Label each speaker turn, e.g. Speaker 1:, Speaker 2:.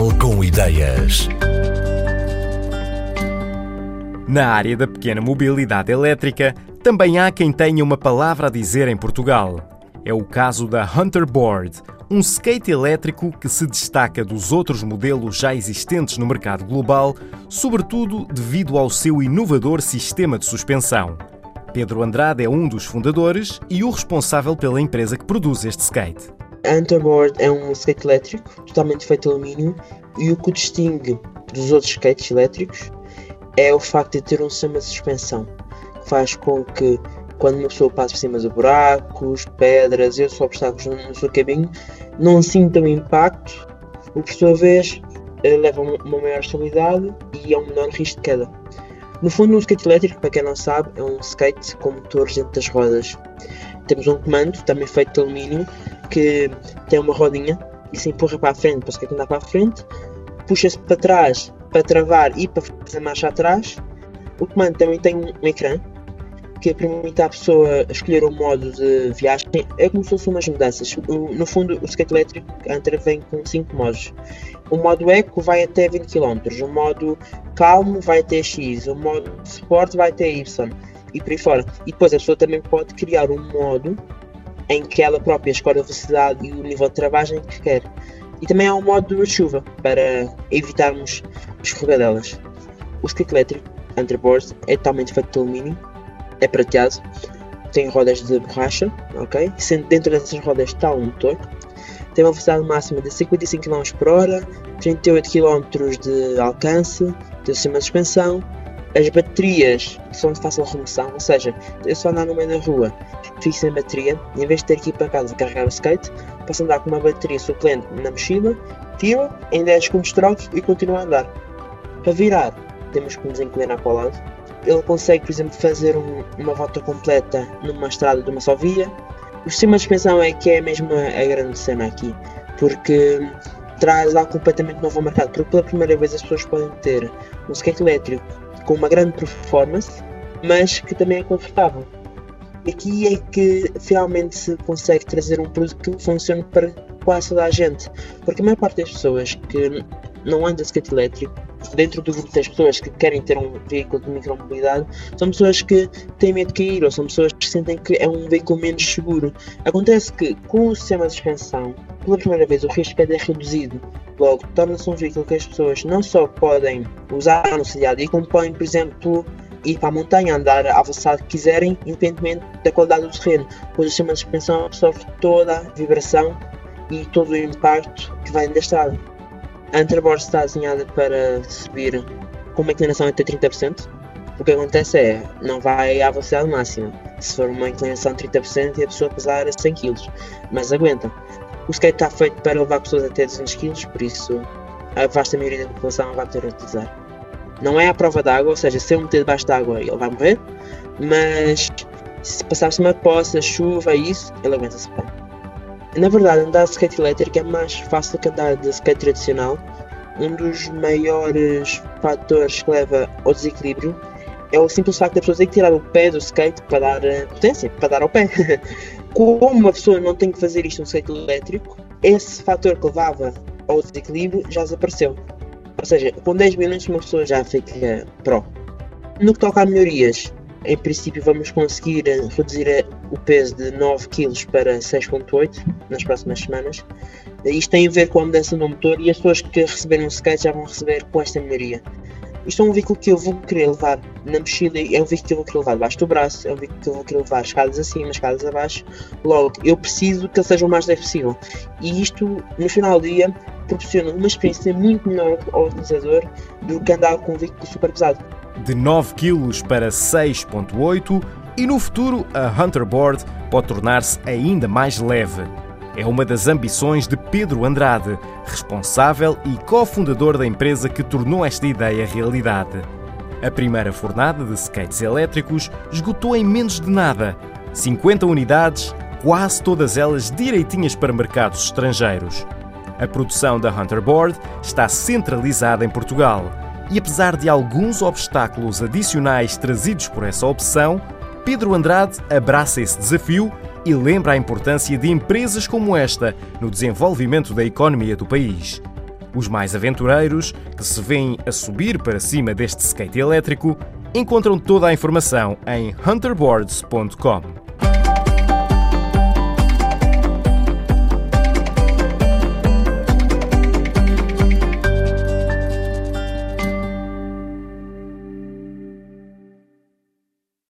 Speaker 1: Portugal com ideias.
Speaker 2: Na área da pequena mobilidade elétrica, também há quem tenha uma palavra a dizer em Portugal. É o caso da Hunter Board, um skate elétrico que se destaca dos outros modelos já existentes no mercado global, sobretudo devido ao seu inovador sistema de suspensão. Pedro Andrade é um dos fundadores e o responsável pela empresa que produz este skate.
Speaker 3: A é um skate elétrico totalmente feito de alumínio e o que o distingue dos outros skates elétricos é o facto de ter um sistema de suspensão que faz com que quando uma pessoa passa por cima de buracos, pedras e outros obstáculos no seu caminho não sinta o impacto, o que por sua vez eh, leva a uma maior estabilidade e a um menor risco de queda. No fundo, um skate elétrico, para quem não sabe, é um skate com motores dentro das rodas. Temos um comando, também feito de alumínio, que tem uma rodinha e se empurra para a frente para skate andar para a frente, puxa-se para trás para travar e para fazer marcha atrás. O comando também tem um ecrã que permite à pessoa escolher o modo de viagem. É como se fossem umas mudanças. No fundo, o skate elétrico Antra vem com 5 modos. O modo Eco vai até 20 km, o modo Calmo vai até X, o modo Sport vai até Y e por aí fora. E depois a pessoa também pode criar um modo em que ela própria escolhe a velocidade e o nível de travagem que quer. E também há um modo de chuva para evitarmos escorregadelas. O skate elétrico Underboard é totalmente feito de alumínio, é prateado, tem rodas de borracha, ok? Sendo dentro dessas rodas está um motor, tem uma velocidade máxima de 55 km por hora, 38 km de alcance, tem de suspensão, as baterias são de fácil remoção, ou seja, eu só andar no meio da rua, fico sem bateria, em vez de ter que ir para casa carregar o skate, posso andar com uma bateria suplente na mochila, tiro, em 10 segundos troco e continuo a andar. Para virar, temos que nos inclinar para o lado. Ele consegue, por exemplo, fazer um, uma volta completa numa estrada de uma só via. O sistema de suspensão é que é mesmo a, grande cena aqui, porque traz algo completamente novo ao mercado, porque pela primeira vez as pessoas podem ter um skate elétrico com uma grande performance, mas que também é confortável. Aqui é que finalmente se consegue trazer um produto que funcione para quase toda a gente, porque a maior parte das pessoas que não anda de skate elétrico, dentro do grupo das pessoas que querem ter um veículo de micromobilidade, são pessoas que têm medo de cair ou são pessoas que sentem que é um veículo menos seguro. Acontece que com o sistema de suspensão, pela primeira vez o risco é reduzido Logo, torna-se um veículo que as pessoas não só podem usar no dia, como podem, por exemplo, ir para a montanha, andar velocidade que quiserem, independentemente da qualidade do terreno, pois o sistema de suspensão absorve toda a vibração e todo o impacto que vem da estrada. A Underboard está desenhada para subir com uma inclinação até 30%. O que acontece é, não vai à velocidade máxima. Se for uma inclinação de 30% e a pessoa pesar 100 kg, mas aguenta. O skate está feito para levar pessoas até 200 kg, por isso a vasta maioria da população vai poder utilizar. Não é a prova d'água, ou seja, se eu meter debaixo d'água ele vai morrer, mas se passar-se uma poça, chuva e isso, ele aguenta-se bem. Na verdade, andar de skate elétrico é mais fácil que andar de skate tradicional. Um dos maiores fatores que leva ao desequilíbrio é o simples facto da pessoa ter que tirar o pé do skate para dar uh, potência, para dar ao pé. Como uma pessoa não tem que fazer isto no skate elétrico, esse fator que levava ao desequilíbrio já desapareceu. Ou seja, com 10 minutos uma pessoa já fica pro. No que toca a melhorias, em princípio vamos conseguir eh, reduzir eh, o peso de 9 kg para 6.8 nas próximas semanas. Isto tem a ver com a mudança do motor e as pessoas que receberem o skate já vão receber com esta melhoria. Isto é um veículo que eu vou querer levar na mochila, é um veículo que eu vou querer levar debaixo do braço, é um veículo que eu vou querer levar escadas acima, escadas abaixo. Logo, eu preciso que ele seja o mais leve possível. E isto, no final do dia, proporciona uma experiência muito melhor ao utilizador do que andar com um veículo super pesado.
Speaker 2: De 9 kg para 6,8 e no futuro a Hunterboard pode tornar-se ainda mais leve. É uma das ambições de Pedro Andrade, responsável e cofundador da empresa que tornou esta ideia realidade. A primeira fornada de skates elétricos esgotou em menos de nada. 50 unidades, quase todas elas direitinhas para mercados estrangeiros. A produção da Hunterboard está centralizada em Portugal. E apesar de alguns obstáculos adicionais trazidos por essa opção, Pedro Andrade abraça esse desafio e lembra a importância de empresas como esta no desenvolvimento da economia do país. Os mais aventureiros, que se veem a subir para cima deste skate elétrico, encontram toda a informação em hunterboards.com.